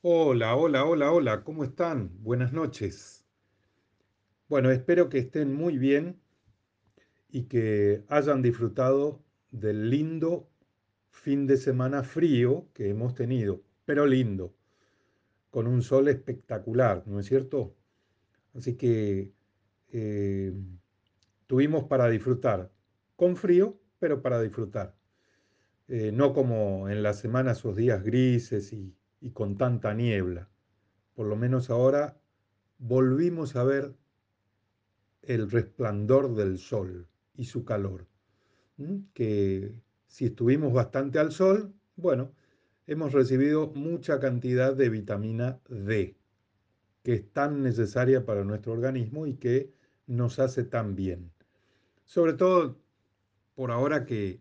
Hola, hola, hola, hola, ¿cómo están? Buenas noches. Bueno, espero que estén muy bien y que hayan disfrutado del lindo fin de semana frío que hemos tenido, pero lindo, con un sol espectacular, ¿no es cierto? Así que eh, tuvimos para disfrutar, con frío, pero para disfrutar. Eh, no como en la semana esos días grises y, y con tanta niebla. Por lo menos ahora volvimos a ver el resplandor del sol y su calor. Que si estuvimos bastante al sol, bueno, hemos recibido mucha cantidad de vitamina D, que es tan necesaria para nuestro organismo y que nos hace tan bien. Sobre todo por ahora que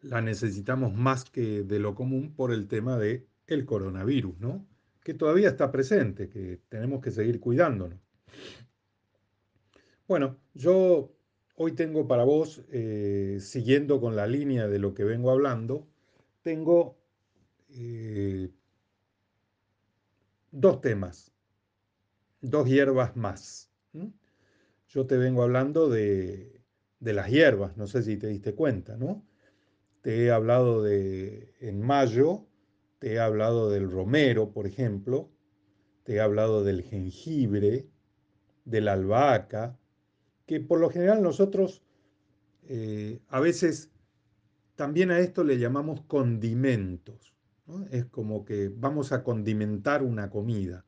la necesitamos más que de lo común por el tema de el coronavirus, ¿no? Que todavía está presente, que tenemos que seguir cuidándonos. Bueno, yo hoy tengo para vos, eh, siguiendo con la línea de lo que vengo hablando, tengo eh, dos temas, dos hierbas más. Yo te vengo hablando de, de las hierbas, no sé si te diste cuenta, ¿no? Te he hablado de, en mayo, te he hablado del romero, por ejemplo, te he hablado del jengibre, de la albahaca, que por lo general nosotros eh, a veces también a esto le llamamos condimentos. Es como que vamos a condimentar una comida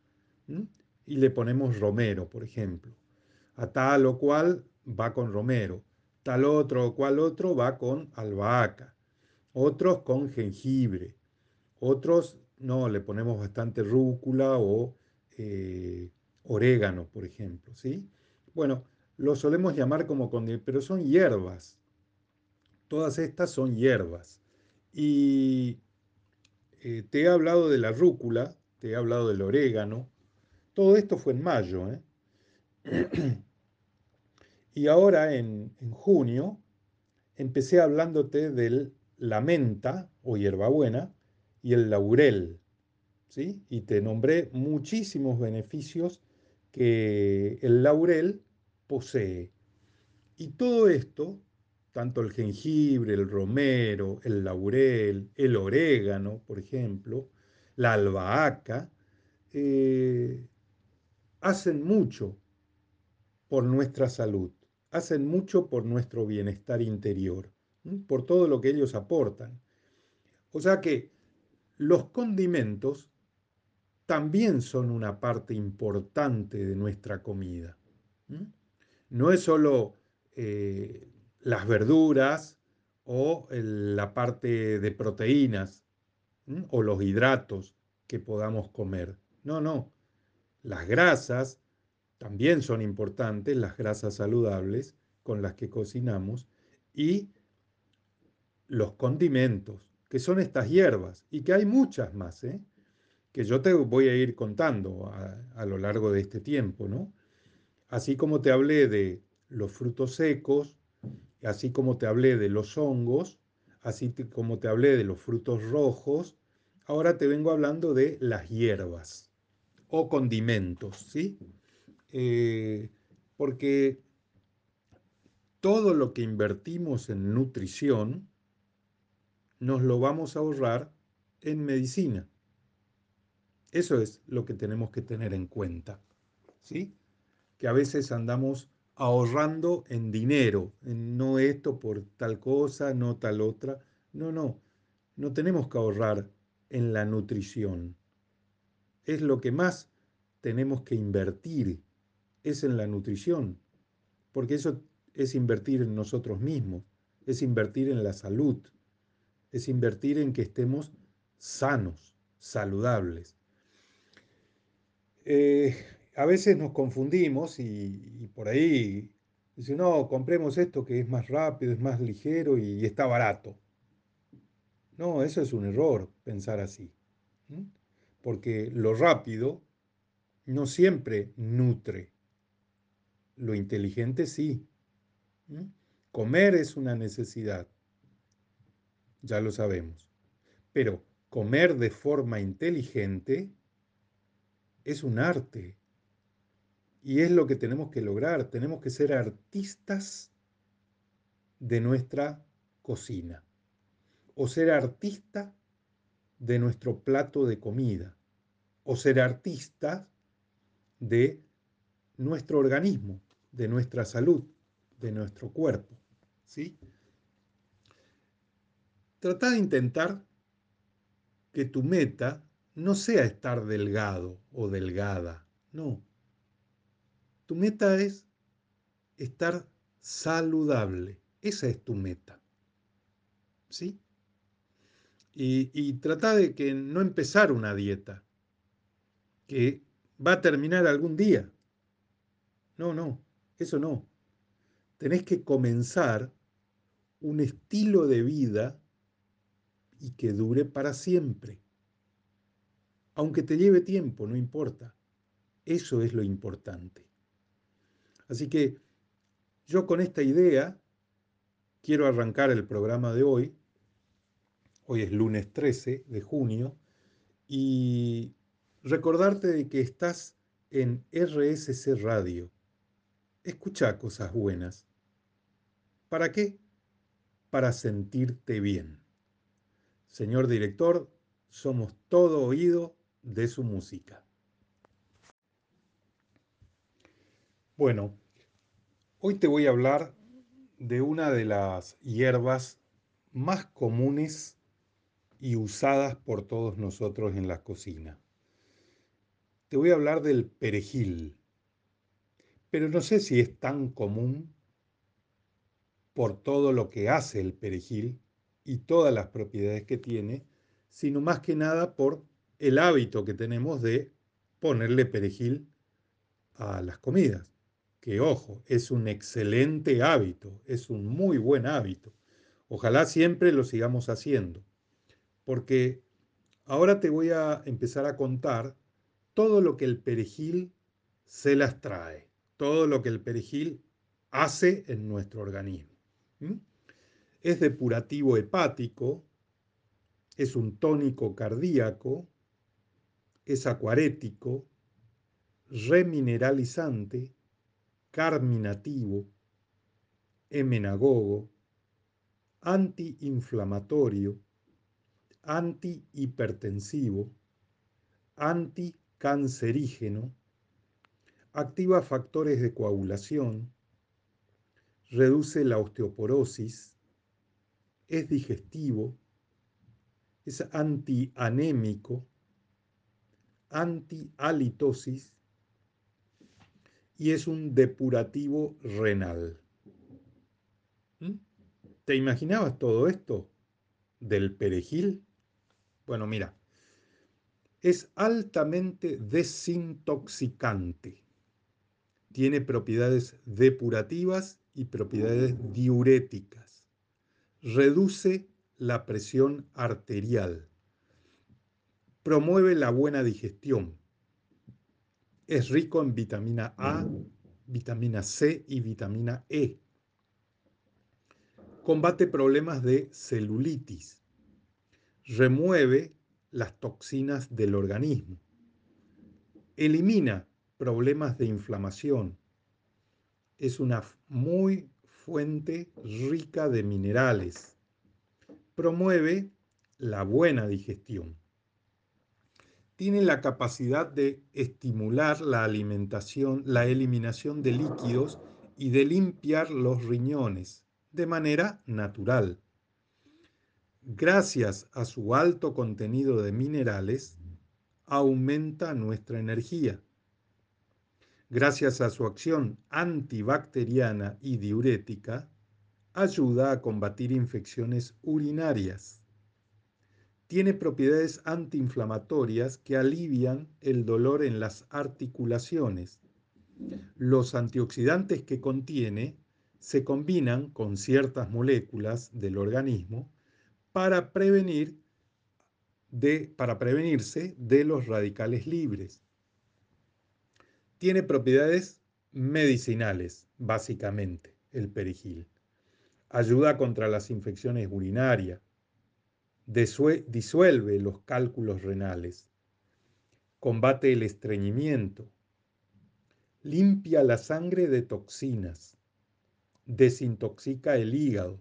y le ponemos romero, por ejemplo. A tal o cual va con romero, tal otro o cual otro va con albahaca, otros con jengibre, otros no, le ponemos bastante rúcula o eh, orégano, por ejemplo, ¿sí? Bueno, lo solemos llamar como condimentos, pero son hierbas. Todas estas son hierbas. Y eh, te he hablado de la rúcula, te he hablado del orégano. Todo esto fue en mayo. ¿eh? y ahora en, en, junio empecé hablándote de la menta o hierbabuena y el laurel. ¿sí? Y te nombré muchísimos beneficios que el laurel posee. Y todo esto, tanto el jengibre, el romero, el laurel, el orégano, por ejemplo, la albahaca, eh, hacen mucho por nuestra salud, hacen mucho por nuestro bienestar interior, por todo lo que ellos aportan. O sea que los condimentos también son una parte importante de nuestra comida. no es solo eh, las verduras o la parte de proteínas o los hidratos que podamos comer. No, no. Las grasas también son importantes, las grasas saludables con las que cocinamos y los condimentos, que son estas hierbas y que hay muchas más, ¿eh? que yo te voy a ir contando a, lo largo de este tiempo, ¿no? Así como te hablé de los frutos secos, así como te hablé de los hongos, así como te hablé de los frutos rojos, ahora te vengo hablando de las hierbas o condimentos, ¿sí? Eh, porque todo lo que invertimos en nutrición nos lo vamos a ahorrar en medicina. Eso es lo que tenemos que tener en cuenta, ¿sí? que a veces andamos ahorrando en dinero, en no esto por tal cosa, no tal otra. No, no, no tenemos que ahorrar en la nutrición. Es lo que más tenemos que invertir, es en la nutrición, porque eso es invertir en nosotros mismos, es invertir en la salud, es invertir en que estemos sanos, saludables. Eh, a veces nos confundimos y, por ahí dicen, no, compremos esto que es más rápido, es más ligero y, está barato. No, eso es un error pensar así. Porque lo rápido no siempre nutre. Lo inteligente sí. Comer es una necesidad, ya lo sabemos. Pero comer de forma inteligente es un arte. Y es lo que tenemos que lograr. Tenemos que ser artistas de nuestra cocina. O ser artista de nuestro plato de comida. O ser artista de nuestro organismo, de nuestra salud, de nuestro cuerpo. ¿Sí? Trata de intentar que tu meta no sea estar delgado o delgada, no. Tu meta es estar saludable. Esa es tu meta. ¿Sí? Y, trata de que no empezar una dieta que va a terminar algún día. No, no, eso no. Tenés que comenzar un estilo de vida y que dure para siempre. Aunque te lleve tiempo, no importa. Eso es lo importante. Así que yo con esta idea quiero arrancar el programa de hoy. Hoy es lunes 13 de junio y recordarte de que estás en RSC Radio. Escucha cosas buenas. ¿Para qué? Para sentirte bien. Señor director, somos todo oído de su música. Bueno, hoy te voy a hablar de una de las hierbas más comunes y usadas por todos nosotros en la cocina. Te voy a hablar del perejil, pero no sé si es tan común por todo lo que hace el perejil y todas las propiedades que tiene, sino más que nada por el hábito que tenemos de ponerle perejil a las comidas. Que ojo, es un excelente hábito, es un muy buen hábito. Ojalá siempre lo sigamos haciendo. Porque ahora te voy a empezar a contar todo lo que el perejil se las trae, todo lo que el perejil hace en nuestro organismo es depurativo hepático, es un tónico cardíaco, es acuarético, remineralizante, carminativo, emenagogo, antiinflamatorio, antihipertensivo, anticancerígeno, activa factores de coagulación, reduce la osteoporosis, es digestivo, es antianémico, antihalitosis y es un depurativo renal. ¿Mm? ¿Te imaginabas todo esto del perejil? Bueno, mira, es altamente desintoxicante. Tiene propiedades depurativas y propiedades diuréticas reduce la presión arterial, promueve la buena digestión, es rico en vitamina A, vitamina C y vitamina E, combate problemas de celulitis, remueve las toxinas del organismo, elimina problemas de inflamación, es una muy fuente rica de minerales. Promueve la buena digestión. Tiene la capacidad de estimular la alimentación, la eliminación de líquidos y de limpiar los riñones de manera natural. Gracias a su alto contenido de minerales, aumenta nuestra energía gracias a su acción antibacteriana y diurética, ayuda a combatir infecciones urinarias. Tiene propiedades antiinflamatorias que alivian el dolor en las articulaciones. Los antioxidantes que contiene se combinan con ciertas moléculas del organismo para, prevenir para prevenirse de los radicales libres tiene propiedades medicinales, básicamente, el perejil. Ayuda contra las infecciones urinarias, disuelve los cálculos renales, combate el estreñimiento, limpia la sangre de toxinas, desintoxica el hígado,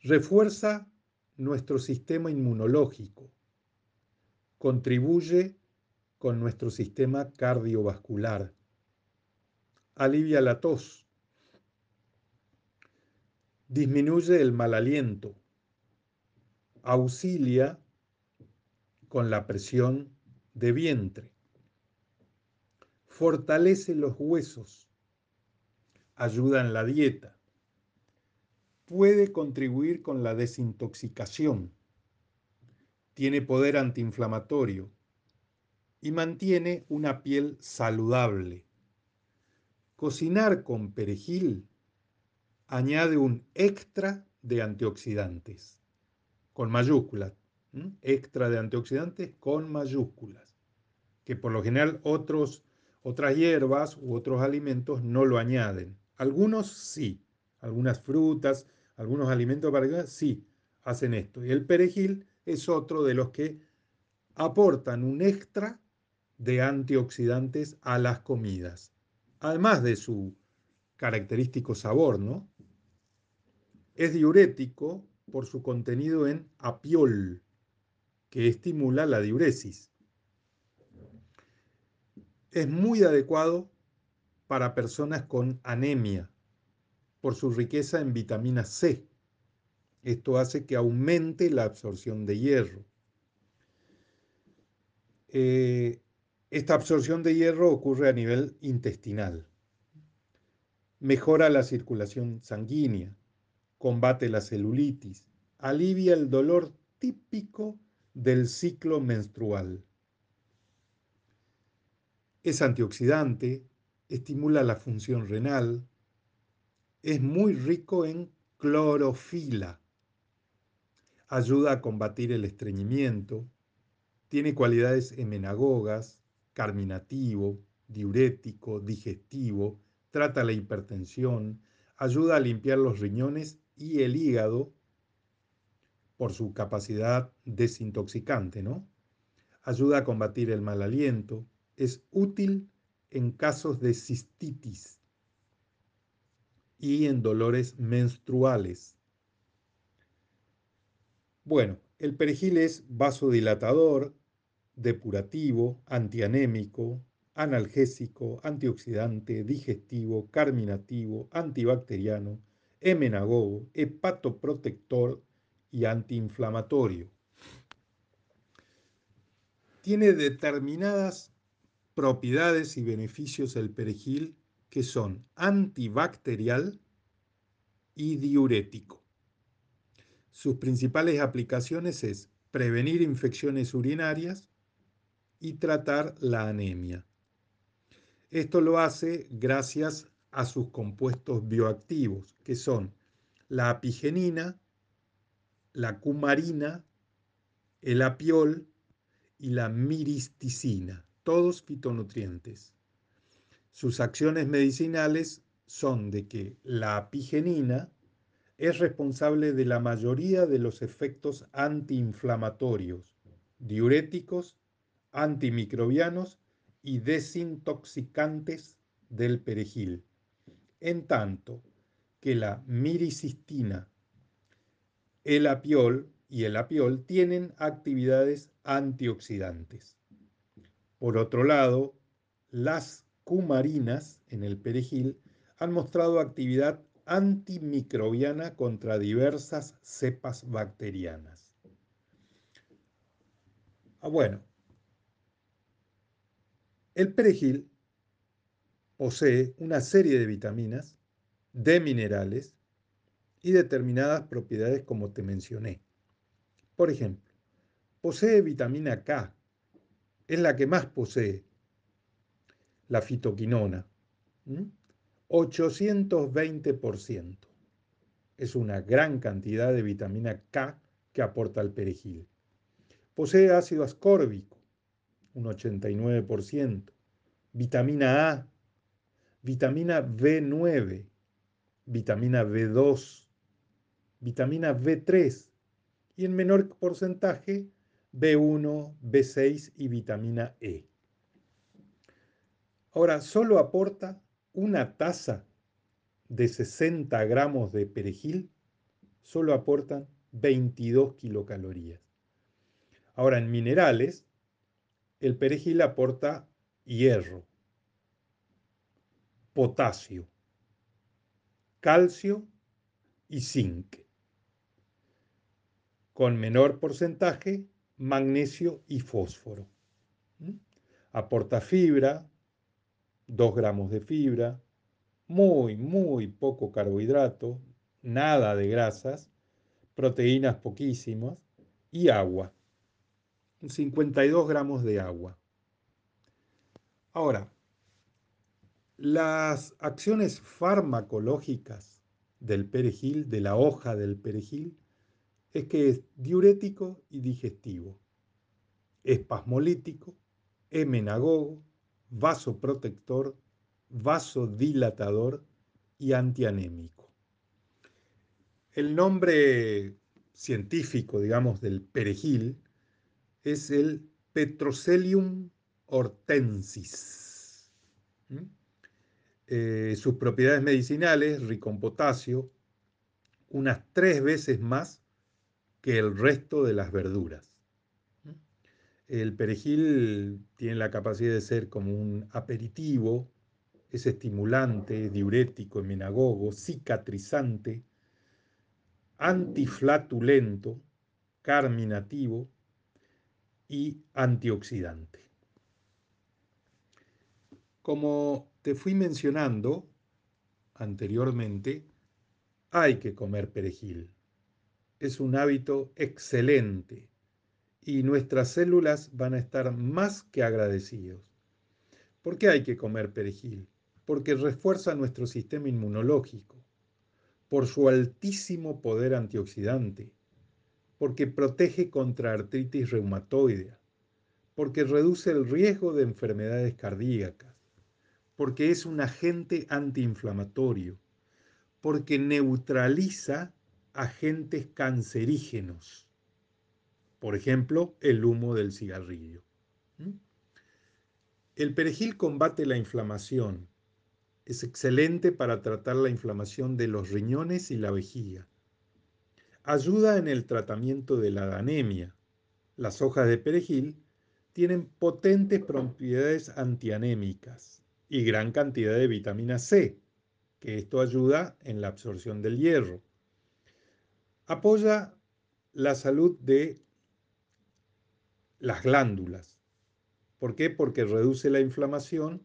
refuerza nuestro sistema inmunológico, contribuye con nuestro sistema cardiovascular, alivia la tos, disminuye el mal aliento, auxilia con la presión de vientre, fortalece los huesos, ayuda en la dieta, puede contribuir con la desintoxicación, tiene poder antiinflamatorio y mantiene una piel saludable. Cocinar con perejil añade un extra de antioxidantes, con mayúsculas, extra de antioxidantes con mayúsculas, que por lo general otros, otras hierbas u otros alimentos no lo añaden. Algunos sí, algunas frutas, algunos alimentos para sí hacen esto. Y el perejil es otro de los que aportan un extra de antioxidantes a las comidas, además de su característico sabor, ¿no? Es diurético por su contenido en apiol, que estimula la diuresis. Es muy adecuado para personas con anemia, por su riqueza en vitamina C. Esto hace que aumente la absorción de hierro. Eh, esta absorción de hierro ocurre a nivel intestinal. Mejora la circulación sanguínea, combate la celulitis, alivia el dolor típico del ciclo menstrual. Es antioxidante, estimula la función renal, es muy rico en clorofila. Ayuda a combatir el estreñimiento. Tiene cualidades emenagogas, carminativo, diurético, digestivo. Trata la hipertensión. Ayuda a limpiar los riñones y el hígado por su capacidad desintoxicante, ¿no? Ayuda a combatir el mal aliento. Es útil en casos de cistitis y en dolores menstruales. Bueno, el perejil es vasodilatador, depurativo, antianémico, analgésico, antioxidante, digestivo, carminativo, antibacteriano, hemenagogo, hepatoprotector y antiinflamatorio. Tiene determinadas propiedades y beneficios el perejil que son antibacterial y diurético. Sus principales aplicaciones es prevenir infecciones urinarias y tratar la anemia. Esto lo hace gracias a sus compuestos bioactivos, que son la apigenina, la cumarina, el apiol y la miristicina, todos fitonutrientes. Sus acciones medicinales son de que la apigenina es responsable de la mayoría de los efectos antiinflamatorios, diuréticos, antimicrobianos y desintoxicantes del perejil, en tanto que la miricistina, el apiol y el apiol tienen actividades antioxidantes. Por otro lado, las cumarinas en el perejil han mostrado actividad antimicrobiana contra diversas cepas bacterianas. Ah, bueno, el perejil posee una serie de vitaminas, de minerales y determinadas propiedades como te mencioné. Por ejemplo, posee vitamina K, es la que más posee la fitoquinona. 820%. Es una gran cantidad de vitamina K que aporta el perejil. Posee ácido ascórbico, un 89%. Vitamina A, vitamina B9, vitamina B2, vitamina B3 y en menor porcentaje B1, B6 y vitamina E. Ahora, solo aporta una taza de 60 gramos de perejil, solo aportan 22 kilocalorías. Ahora, en minerales, el perejil aporta hierro, potasio, calcio y zinc. Con menor porcentaje, magnesio y fósforo. ¿Mm? Aporta fibra, 2 gramos de fibra, muy, muy poco carbohidrato, nada de grasas, proteínas poquísimas y agua. 52 gramos de agua. Ahora, las acciones farmacológicas del perejil, de la hoja del perejil, es que es diurético y digestivo, espasmolítico, emenagogo, vasoprotector, vasodilatador y antianémico. El nombre científico, digamos, del perejil es el Petrocelium hortensis. Eh, sus propiedades medicinales, rico en potasio, unas tres veces más que el resto de las verduras. El perejil tiene la capacidad de ser como un aperitivo, es estimulante, diurético, emenagogo, cicatrizante, antiflatulento, carminativo y antioxidante. Como te fui mencionando anteriormente, hay que comer perejil. Es un hábito excelente y nuestras células van a estar más que agradecidos. ¿Por qué hay que comer perejil? Porque refuerza nuestro sistema inmunológico, por su altísimo poder antioxidante, porque protege contra artritis reumatoidea, porque reduce el riesgo de enfermedades cardíacas, porque es un agente antiinflamatorio, porque neutraliza agentes cancerígenos, por ejemplo, el humo del cigarrillo. El perejil combate la inflamación. Es excelente para tratar la inflamación de los riñones y la vejiga. Ayuda en el tratamiento de la anemia. Las hojas de perejil tienen potentes propiedades antianémicas y gran cantidad de vitamina C, que esto ayuda en la absorción del hierro. Apoya la salud de las glándulas. ¿Por qué? Porque reduce la inflamación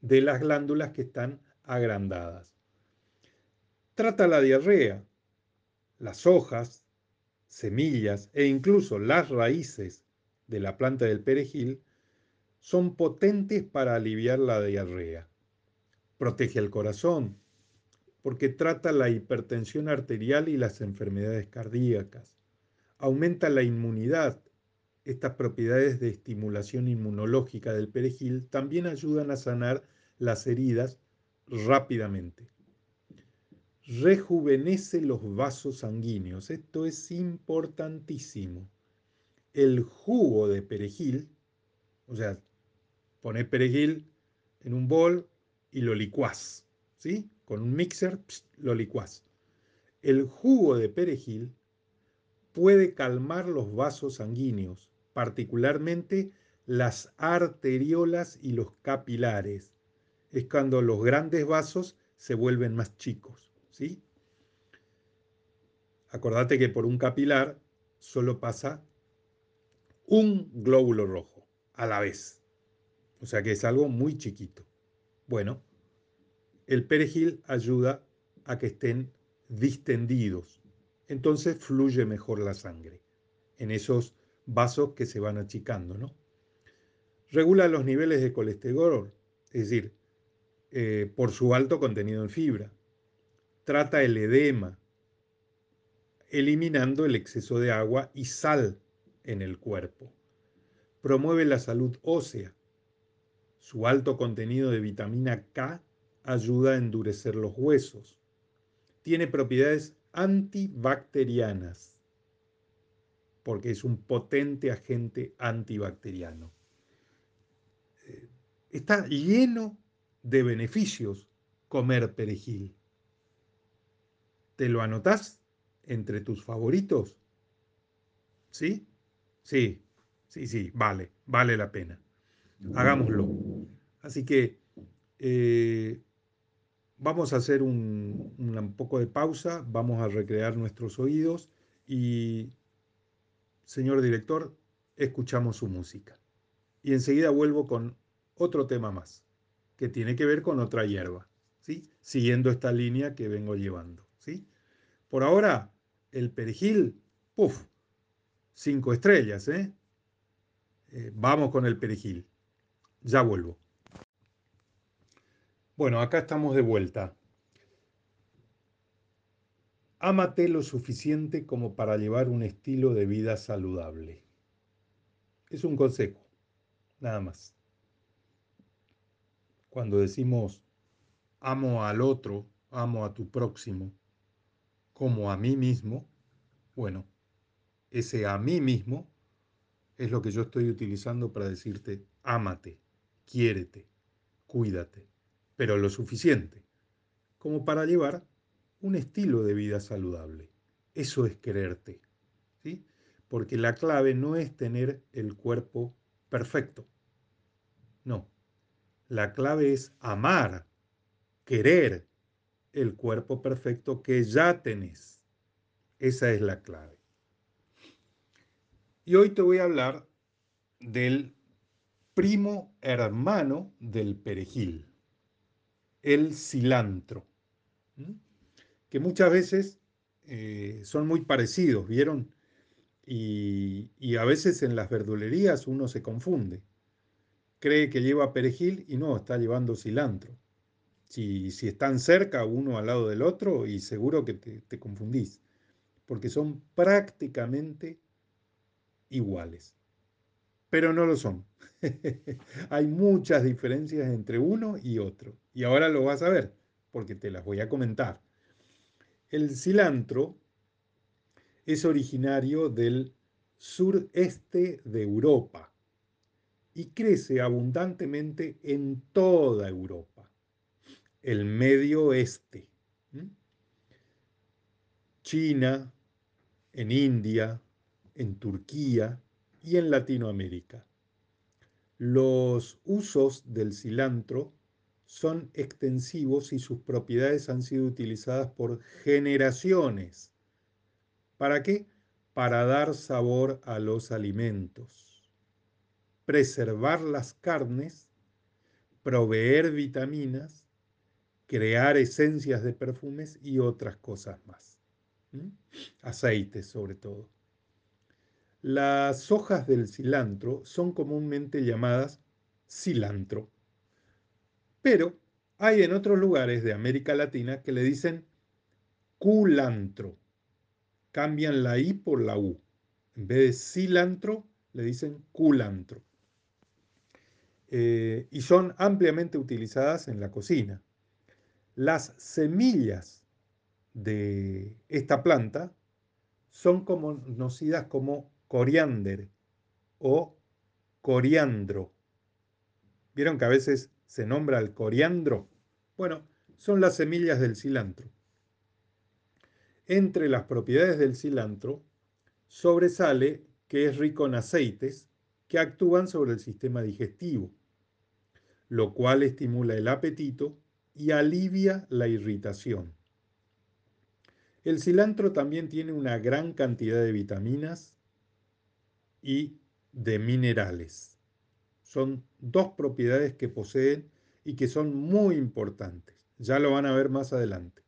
de las glándulas que están agrandadas. Trata la diarrea. Las hojas, semillas e incluso las raíces de la planta del perejil son potentes para aliviar la diarrea. Protege el corazón, porque trata la hipertensión arterial y las enfermedades cardíacas. Aumenta la inmunidad, estas propiedades de estimulación inmunológica del perejil también ayudan a sanar las heridas rápidamente. Rejuvenece los vasos sanguíneos. Esto es importantísimo. El jugo de perejil, o sea, pones perejil en un bol y lo licuás, ¿sí? Con un mixer lo licuás. El jugo de perejil puede calmar los vasos sanguíneos, particularmente las arteriolas y los capilares. Es cuando los grandes vasos se vuelven más chicos, ¿sí? Acordate que por un capilar solo pasa un glóbulo rojo a la vez. O sea que es algo muy chiquito. Bueno, el perejil ayuda a que estén distendidos. Entonces fluye mejor la sangre en esos vasos que se van achicando, ¿no? Regula los niveles de colesterol, es decir, eh, por su alto contenido en fibra. Trata el edema, eliminando el exceso de agua y sal en el cuerpo. Promueve la salud ósea. Su alto contenido de vitamina K ayuda a endurecer los huesos. Tiene propiedades antibacterianas porque es un potente agente antibacteriano. Eh, está lleno de beneficios comer perejil. ¿Te lo anotás entre tus favoritos? ¿Sí? Sí, sí, sí, vale, vale la pena. Hagámoslo. Así que eh, vamos a hacer un, un, poco de pausa, vamos a recrear nuestros oídos y, señor director, escuchamos su música. Y enseguida vuelvo con otro tema más, que tiene que ver con otra hierba, ¿sí? siguiendo esta línea que vengo llevando. ¿Sí? Por ahora, el perejil, puff, cinco estrellas. ¿eh? Eh, vamos con el perejil. Ya vuelvo. Bueno, acá estamos de vuelta. Ámate lo suficiente como para llevar un estilo de vida saludable. Es un consejo, nada más. Cuando decimos amo al otro, amo a tu próximo, como a mí mismo, bueno, ese a mí mismo es lo que yo estoy utilizando para decirte ámate, quiérete, cuídate pero lo suficiente como para llevar un estilo de vida saludable. Eso es quererte, ¿sí? Porque la clave no es tener el cuerpo perfecto. No. La clave es amar, querer el cuerpo perfecto que ya tenés. Esa es la clave. Y hoy te voy a hablar del primo hermano del perejil el cilantro, que muchas veces eh, son muy parecidos, ¿vieron? Y, a veces en las verdulerías uno se confunde. Cree que lleva perejil y no, está llevando cilantro. Si, están cerca uno al lado del otro y seguro que te confundís, porque son prácticamente iguales, pero no lo son. Hay muchas diferencias entre uno y otro. Y ahora lo vas a ver, porque te las voy a comentar. El cilantro es originario del sureste de Europa y crece abundantemente en toda Europa, el medio oeste, China, en India, en Turquía y en Latinoamérica. Los usos del cilantro son extensivos y sus propiedades han sido utilizadas por generaciones. ¿Para qué? Para dar sabor a los alimentos, preservar las carnes, proveer vitaminas, crear esencias de perfumes y otras cosas más. Aceites sobre todo. Las hojas del cilantro son comúnmente llamadas cilantro pero hay en otros lugares de América Latina que le dicen culantro. Cambian la I por la U. En vez de cilantro, le dicen culantro. Eh, y son ampliamente utilizadas en la cocina. Las semillas de esta planta son conocidas como coriander o coriandro. Vieron que a veces se nombra el coriandro? Bueno, son las semillas del cilantro. Entre las propiedades del cilantro sobresale que es rico en aceites que actúan sobre el sistema digestivo, lo cual estimula el apetito y alivia la irritación. El cilantro también tiene una gran cantidad de vitaminas y de minerales. Son dos propiedades que poseen y que son muy importantes. Ya lo van a ver más adelante.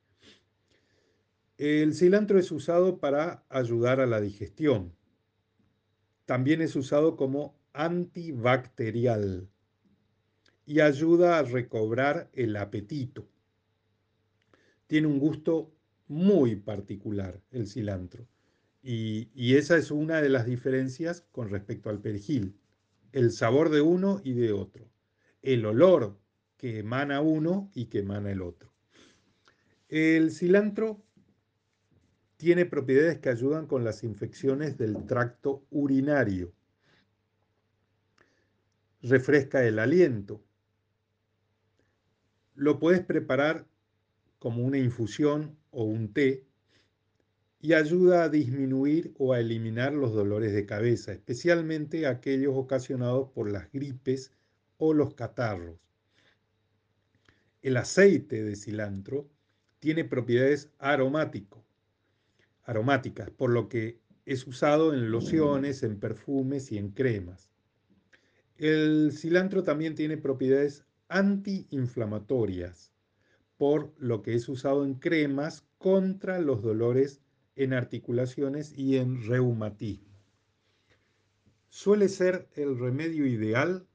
El cilantro es usado para ayudar a la digestión. También es usado como antibacterial y ayuda a recobrar el apetito. Tiene un gusto muy particular el cilantro y, esa es una de las diferencias con respecto al perejil el sabor de uno y de otro, el olor que emana uno y que emana el otro. El cilantro tiene propiedades que ayudan con las infecciones del tracto urinario. Refresca el aliento. Lo puedes preparar como una infusión o un té y ayuda a disminuir o a eliminar los dolores de cabeza, especialmente aquellos ocasionados por las gripes o los catarros. El aceite de cilantro tiene propiedades aromáticas, por lo que es usado en lociones, en perfumes y en cremas. El cilantro también tiene propiedades antiinflamatorias, por lo que es usado en cremas contra los dolores en articulaciones y en reumatismo. Suele ser el remedio ideal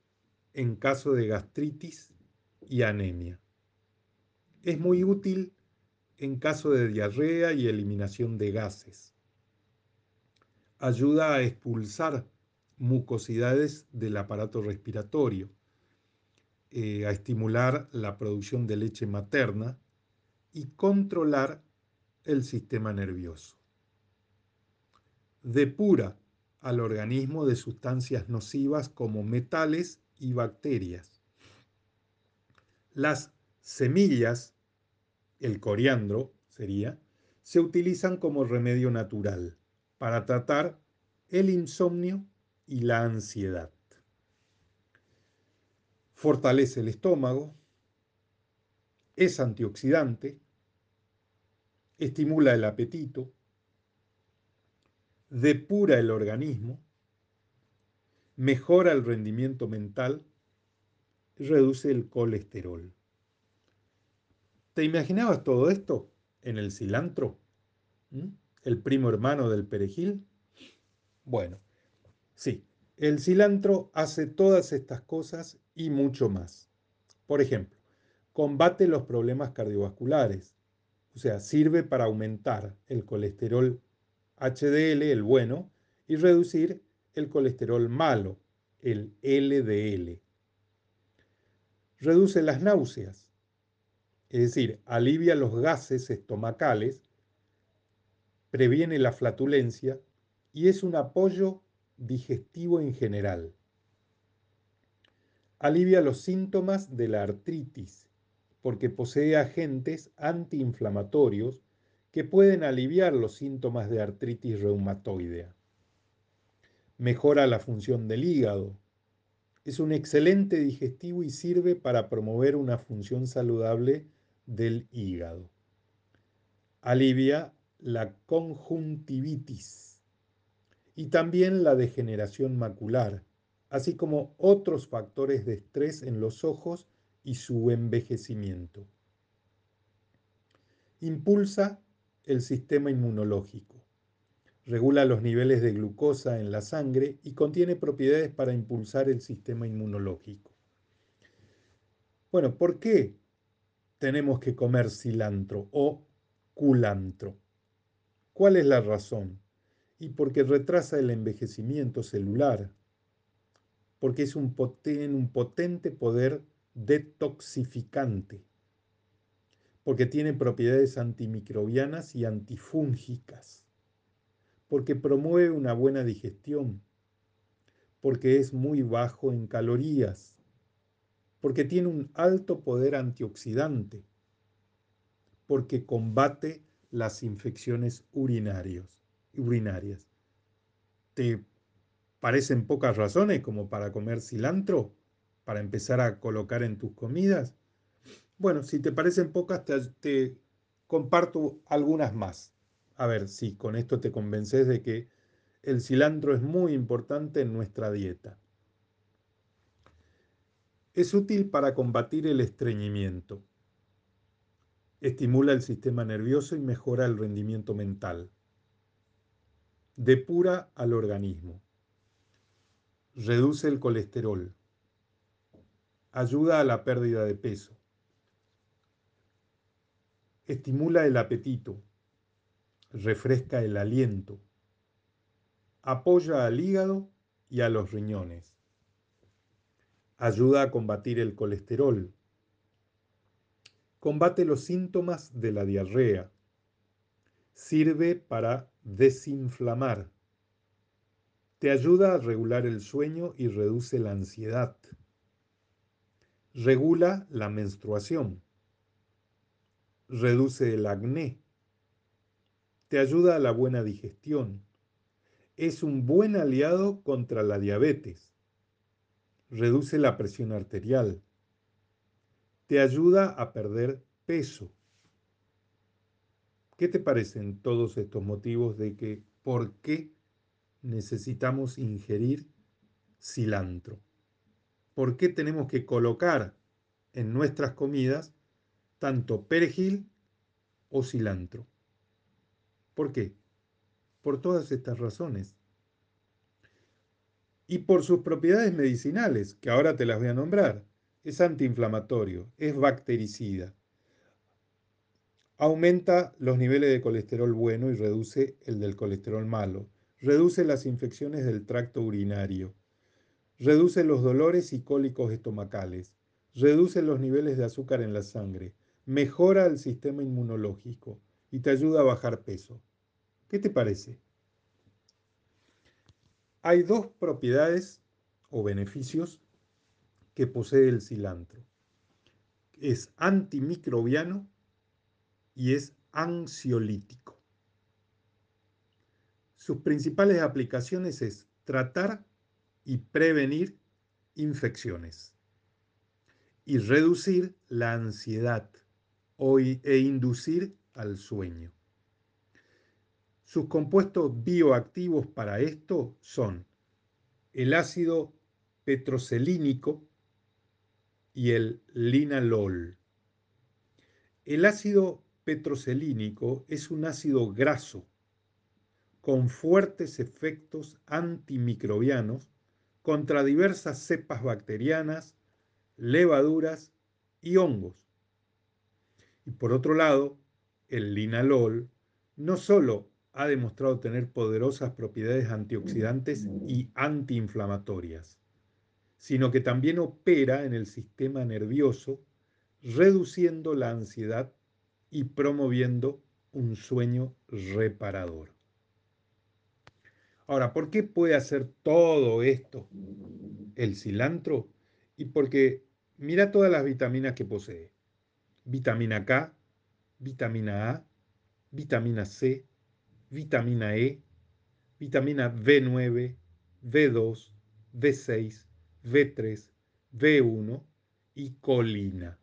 en caso de gastritis y anemia. Es muy útil en caso de diarrea y eliminación de gases. Ayuda a expulsar mucosidades del aparato respiratorio, eh, a estimular la producción de leche materna y controlar el sistema nervioso. Depura al organismo de sustancias nocivas como metales y bacterias. Las semillas, el coriandro sería, se utilizan como remedio natural para tratar el insomnio y la ansiedad. Fortalece el estómago, es antioxidante, estimula el apetito, depura el organismo, mejora el rendimiento mental, reduce el colesterol. ¿Te imaginabas todo esto en el cilantro? ¿El primo hermano del perejil? Bueno, sí, el cilantro hace todas estas cosas y mucho más. Por ejemplo, combate los problemas cardiovasculares, o sea, sirve para aumentar el colesterol HDL, el bueno, y reducir el colesterol malo, el LDL. Reduce las náuseas, es decir, alivia los gases estomacales, previene la flatulencia y es un apoyo digestivo en general. Alivia los síntomas de la artritis porque posee agentes antiinflamatorios que pueden aliviar los síntomas de artritis reumatoidea. Mejora la función del hígado. Es un excelente digestivo y sirve para promover una función saludable del hígado. Alivia la conjuntivitis y también la degeneración macular, así como otros factores de estrés en los ojos y su envejecimiento. Impulsa el sistema inmunológico. Regula los niveles de glucosa en la sangre y contiene propiedades para impulsar el sistema inmunológico. Bueno, ¿por qué tenemos que comer cilantro o culantro? ¿Cuál es la razón? Y porque retrasa el envejecimiento celular, porque es un, un potente poder detoxificante, porque tiene propiedades antimicrobianas y antifúngicas, porque promueve una buena digestión, porque es muy bajo en calorías, porque tiene un alto poder antioxidante, porque combate las infecciones urinarias. ¿Te parecen pocas razones como para comer cilantro? para empezar a colocar en tus comidas? Bueno, si te parecen pocas, te, comparto algunas más. A ver si con esto te convences de que el cilantro es muy importante en nuestra dieta. Es útil para combatir el estreñimiento. Estimula el sistema nervioso y mejora el rendimiento mental. Depura al organismo. Reduce el colesterol ayuda a la pérdida de peso, estimula el apetito, refresca el aliento, apoya al hígado y a los riñones, ayuda a combatir el colesterol, combate los síntomas de la diarrea, Sirve para desinflamar. Te ayuda a regular el sueño y reduce la ansiedad. Regula la menstruación. Reduce el acné. Te ayuda a la buena digestión. Es un buen aliado contra la diabetes. Reduce la presión arterial. Te ayuda a perder peso. ¿Qué te parecen todos estos motivos de que por qué necesitamos ingerir cilantro? ¿Por qué tenemos que colocar en nuestras comidas tanto perejil o cilantro? ¿Por qué? Por todas estas razones. Y por sus propiedades medicinales, que ahora te las voy a nombrar. Es antiinflamatorio, es bactericida, Aumenta los niveles de colesterol bueno y reduce el del colesterol malo. Reduce las infecciones del tracto urinario. Reduce los dolores y cólicos estomacales. Reduce los niveles de azúcar en la sangre. Mejora el sistema inmunológico y te ayuda a bajar peso. ¿Qué te parece? Hay dos propiedades o beneficios que posee el cilantro. Es antimicrobiano y es ansiolítico. Sus principales aplicaciones es tratar y prevenir infecciones y reducir la ansiedad e inducir al sueño. Sus compuestos bioactivos para esto son el ácido petroselínico y el linalol. El ácido petroselínico es un ácido graso con fuertes efectos antimicrobianos contra diversas cepas bacterianas, levaduras y hongos. Y por otro lado, el linalol no solo ha demostrado tener poderosas propiedades antioxidantes y antiinflamatorias, sino que también opera en el sistema nervioso, reduciendo la ansiedad y promoviendo un sueño reparador. Ahora, ¿por qué puede hacer todo esto el cilantro? Y porque mira todas las vitaminas que posee. Vitamina K, vitamina A, vitamina C, vitamina E, vitamina B9, B2, B6, B3, B1 y colina.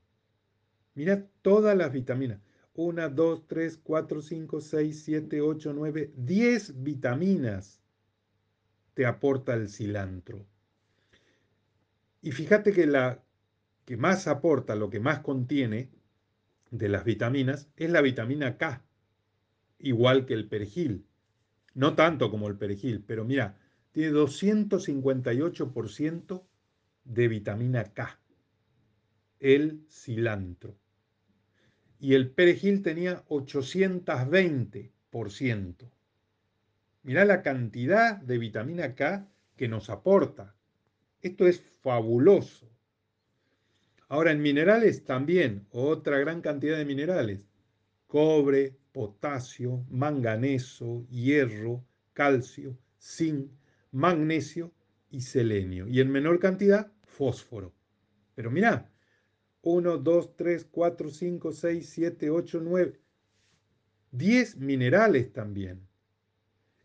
Mira todas las vitaminas. 1, 2, 3, 4, 5, 6, 7, 8, 9, 10 vitaminas te aporta el cilantro. Y fíjate que la que más aporta, lo que más contiene de las vitaminas, es la vitamina K, igual que el perejil. No tanto como el perejil, pero mira, tiene 258% de vitamina K, el cilantro y el perejil tenía 820%. Mirá la cantidad de vitamina K que nos aporta. Esto es fabuloso. Ahora en minerales también, otra gran cantidad de minerales. Cobre, potasio, manganeso, hierro, calcio, zinc, magnesio y selenio. Y en menor cantidad, fósforo. Pero mirá, 1, 2, 3, 4, 5, 6, 7, 8, 9. 10 minerales también.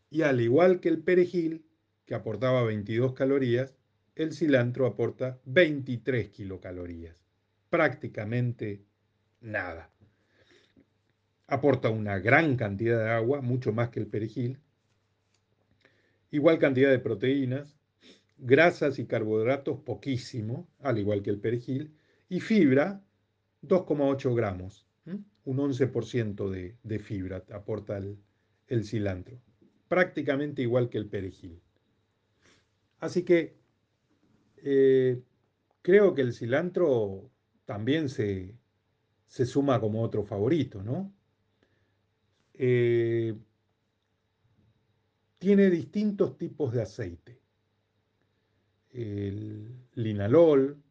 Y al igual que el perejil, que aportaba 22 calorías, el cilantro aporta 23 kilocalorías. Prácticamente nada. Aporta una gran cantidad de agua, mucho más que el perejil. Igual cantidad de proteínas, grasas y carbohidratos poquísimo, al igual que el perejil y fibra 2,8 gramos, un 11% de, de, fibra aporta el, cilantro, prácticamente igual que el perejil. Así que eh, creo que el cilantro también se, suma como otro favorito, ¿no? Eh, tiene distintos tipos de aceite. El linalol,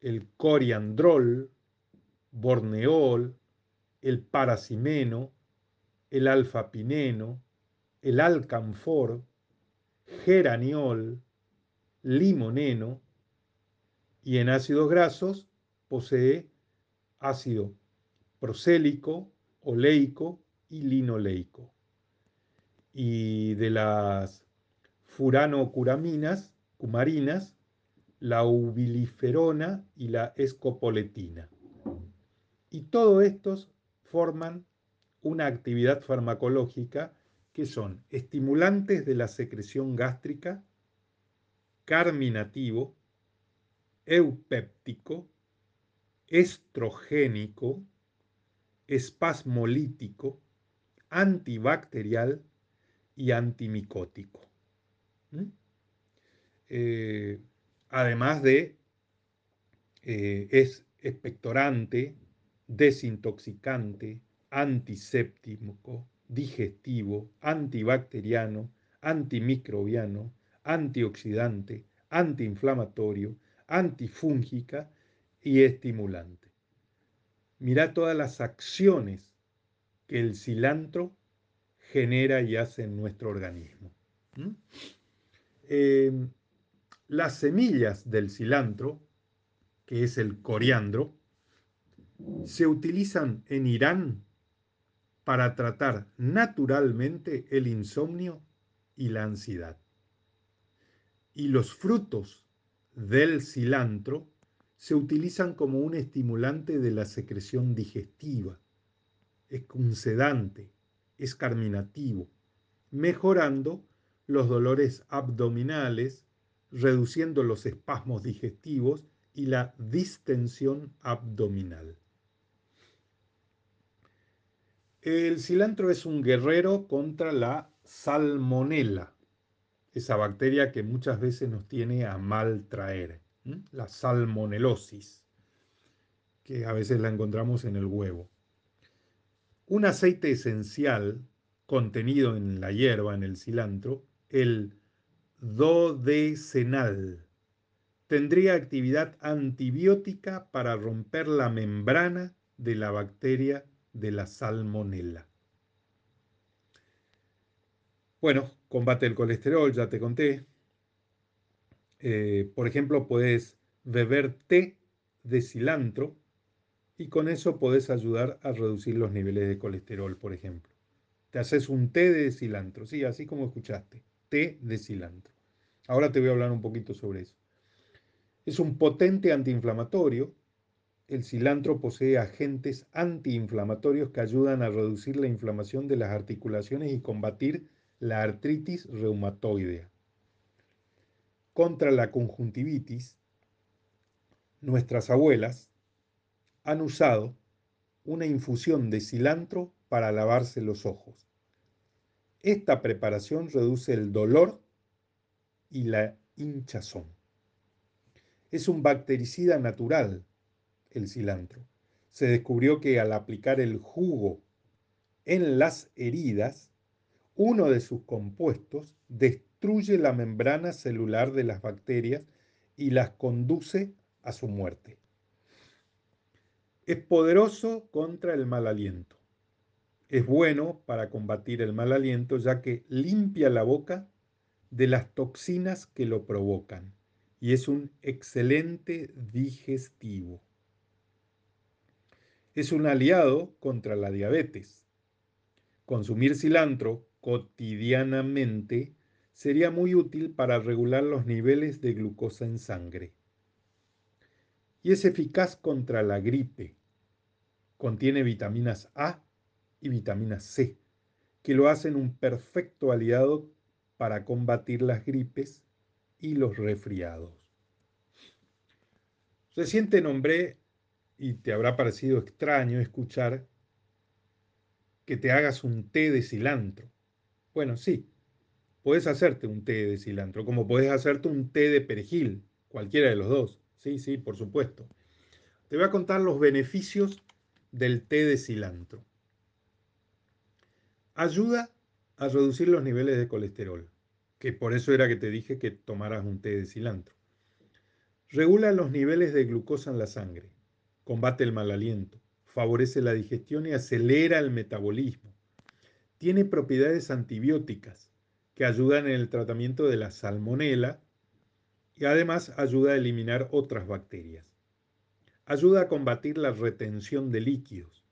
el coriandrol, borneol, el paracimeno, el alfapineno, el alcanfor, geraniol, limoneno y en ácidos grasos posee ácido procélico, oleico y linoleico. Y de las furanocuraminas, cumarinas, la ubiliferona y la escopoletina. Y todos estos forman una actividad farmacológica que son estimulantes de la secreción gástrica, carminativo, eupéptico, estrogénico, espasmolítico, antibacterial y antimicótico. Eh, además de, eh, es expectorante, desintoxicante, antiséptico, digestivo, antibacteriano, antimicrobiano, antioxidante, antiinflamatorio, antifúngica y estimulante. Mira todas las acciones que el cilantro genera y hace en nuestro organismo. Eh, las semillas del cilantro, que es el coriandro, se utilizan en Irán para tratar naturalmente el insomnio y la ansiedad. Y los frutos del cilantro se utilizan como un estimulante de la secreción digestiva, es un sedante, es carminativo, mejorando los dolores abdominales, reduciendo los espasmos digestivos y la distensión abdominal. El cilantro es un guerrero contra la salmonela, esa bacteria que muchas veces nos tiene a mal traer, la salmonelosis, que a veces la encontramos en el huevo. Un aceite esencial contenido en la hierba, en el cilantro, el dodecenal, tendría actividad antibiótica para romper la membrana de la bacteria de la salmonela. Bueno, combate el colesterol, ya te conté. Eh, por ejemplo, puedes beber té de cilantro y con eso podés ayudar a reducir los niveles de colesterol, por ejemplo. Te haces un té de cilantro, sí, así como escuchaste, té de cilantro. Ahora te voy a hablar un poquito sobre eso. Es un potente antiinflamatorio el cilantro posee agentes antiinflamatorios que ayudan a reducir la inflamación de las articulaciones y combatir la artritis reumatoidea. Contra la conjuntivitis, nuestras abuelas han usado una infusión de cilantro para lavarse los ojos. Esta preparación reduce el dolor y la hinchazón. Es un bactericida natural el cilantro. Se descubrió que al aplicar el jugo en las heridas, uno de sus compuestos destruye la membrana celular de las bacterias y las conduce a su muerte. Es poderoso contra el mal aliento. Es bueno para combatir el mal aliento ya que limpia la boca de las toxinas que lo provocan y es un excelente digestivo es un aliado contra la diabetes. Consumir cilantro cotidianamente sería muy útil para regular los niveles de glucosa en sangre. Y es eficaz contra la gripe. Contiene vitaminas A y vitaminas C, que lo hacen un perfecto aliado para combatir las gripes y los resfriados. Reciente nombré y te habrá parecido extraño escuchar que te hagas un té de cilantro. Bueno, sí, puedes hacerte un té de cilantro, como puedes hacerte un té de perejil, cualquiera de los dos. Sí, sí, por supuesto. Te voy a contar los beneficios del té de cilantro. Ayuda a reducir los niveles de colesterol, que por eso era que te dije que tomaras un té de cilantro. Regula los niveles de glucosa en la sangre combate el mal aliento, favorece la digestión y acelera el metabolismo. tiene propiedades antibióticas que ayudan en el tratamiento de la salmonela y además ayuda a eliminar otras bacterias. Ayuda a combatir la retención de líquidos.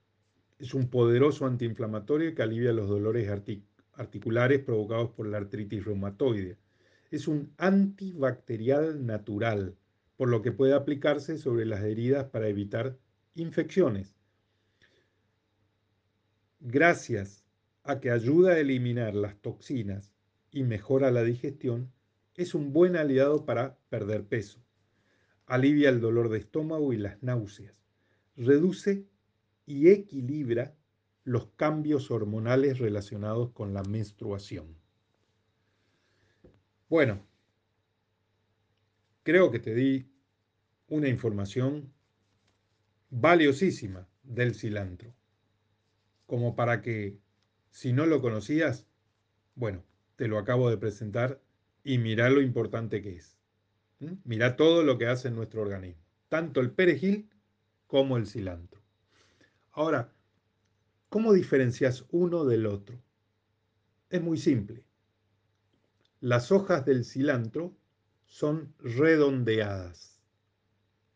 Es un poderoso antiinflamatorio que alivia los dolores articulares provocados por la artritis reumatoide. Es un antibacterial natural, por lo que puede aplicarse sobre las heridas para evitar infecciones. Gracias a que ayuda a eliminar las toxinas y mejora la digestión, es un buen aliado para perder peso. Alivia el dolor de estómago y las náuseas. Reduce y equilibra los cambios hormonales relacionados con la menstruación. Bueno, creo que te di una información valiosísima del cilantro, como para que, si no lo conocías, bueno, te lo acabo de presentar y mira lo importante que es. Mira todo lo que hace en nuestro organismo, tanto el perejil como el cilantro. Ahora, ¿cómo diferencias uno del otro? Es muy simple. Las hojas del cilantro son redondeadas.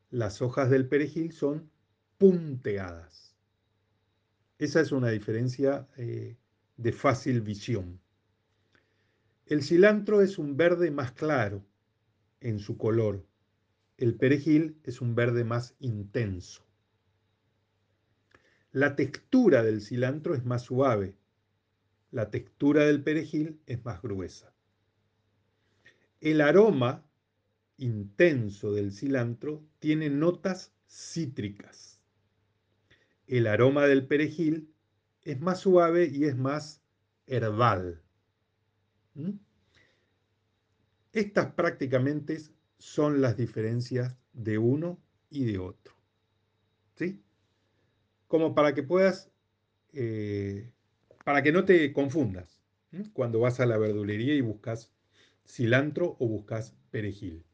Las hojas del perejil son punteadas. Esa es una diferencia eh, de fácil visión. El cilantro es un verde más claro en su color. El perejil es un verde más intenso. La textura del cilantro es más suave. La textura del perejil es más gruesa. El aroma intenso del cilantro tiene notas cítricas. El aroma del perejil es más suave y es más herbal. Estas prácticamente son las diferencias de uno y de otro. ¿Sí? Como para que puedas, eh, para que no te confundas cuando vas a la verdulería y buscas cilantro o buscas perejil.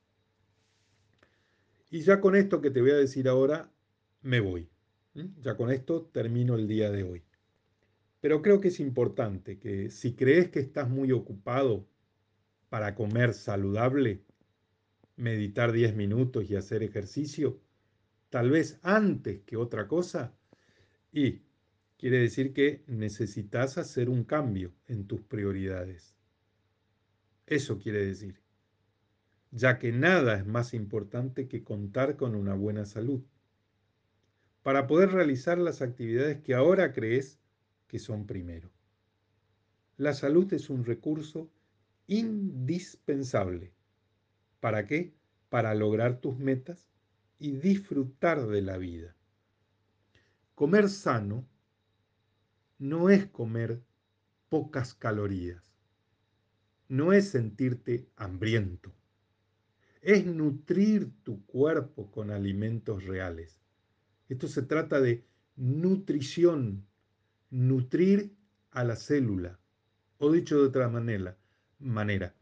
Y ya con esto que te voy a decir ahora, me voy. Ya con esto termino el día de hoy. Pero creo que es importante que si crees que estás muy ocupado para comer saludable, meditar 10 minutos y hacer ejercicio, tal vez antes que otra cosa, y quiere decir que necesitas hacer un cambio en tus prioridades. Eso quiere decir, ya que nada es más importante que contar con una buena salud, para poder realizar las actividades que ahora crees que son primero. La salud es un recurso indispensable. ¿Para qué? Para lograr tus metas y disfrutar de la vida. Comer sano no es comer pocas calorías, no es sentirte hambriento, es nutrir tu cuerpo con alimentos reales. Esto se trata de nutrición, nutrir a la célula, o dicho de otra manera, manera,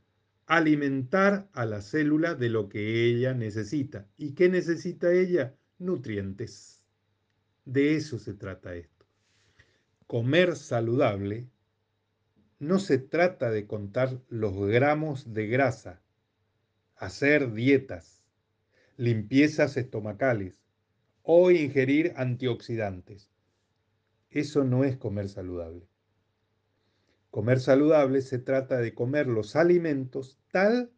alimentar a la célula de lo que ella necesita. ¿Y qué necesita ella? Nutrientes. De eso se trata esto. Comer saludable no se trata de contar los gramos de grasa, hacer dietas, limpiezas estomacales o ingerir antioxidantes. Eso no es comer saludable. Comer saludable se trata de comer los alimentos tal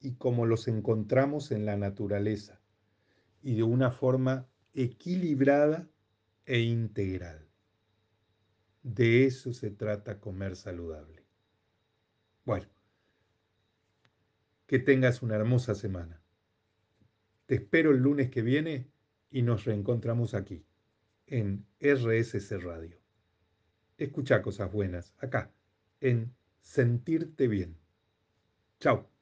y como los encontramos en la naturaleza y de una forma equilibrada e integral. De eso se trata comer saludable. Bueno, que tengas una hermosa semana. Te espero el lunes que viene y nos reencontramos aquí, en RSC Radio. Escucha cosas buenas, acá en sentirte bien. Chao.